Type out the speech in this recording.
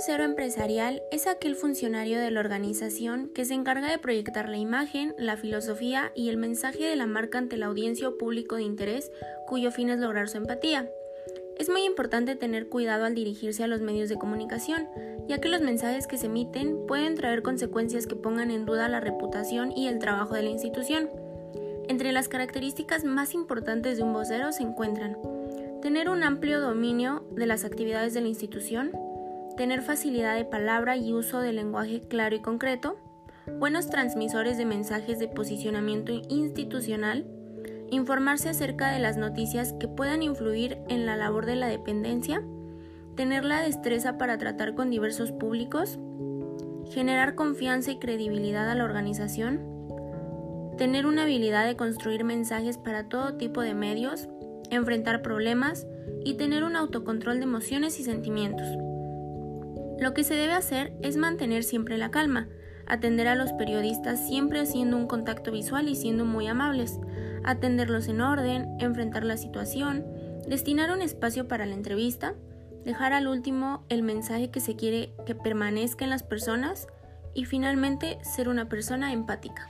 vocero empresarial es aquel funcionario de la organización que se encarga de proyectar la imagen, la filosofía y el mensaje de la marca ante la audiencia o público de interés cuyo fin es lograr su empatía. Es muy importante tener cuidado al dirigirse a los medios de comunicación, ya que los mensajes que se emiten pueden traer consecuencias que pongan en duda la reputación y el trabajo de la institución. Entre las características más importantes de un vocero se encuentran tener un amplio dominio de las actividades de la institución, tener facilidad de palabra y uso del lenguaje claro y concreto, buenos transmisores de mensajes de posicionamiento institucional, informarse acerca de las noticias que puedan influir en la labor de la dependencia, tener la destreza para tratar con diversos públicos, generar confianza y credibilidad a la organización, tener una habilidad de construir mensajes para todo tipo de medios, enfrentar problemas y tener un autocontrol de emociones y sentimientos. Lo que se debe hacer es mantener siempre la calma, atender a los periodistas siempre haciendo un contacto visual y siendo muy amables, atenderlos en orden, enfrentar la situación, destinar un espacio para la entrevista, dejar al último el mensaje que se quiere que permanezca en las personas y finalmente ser una persona empática.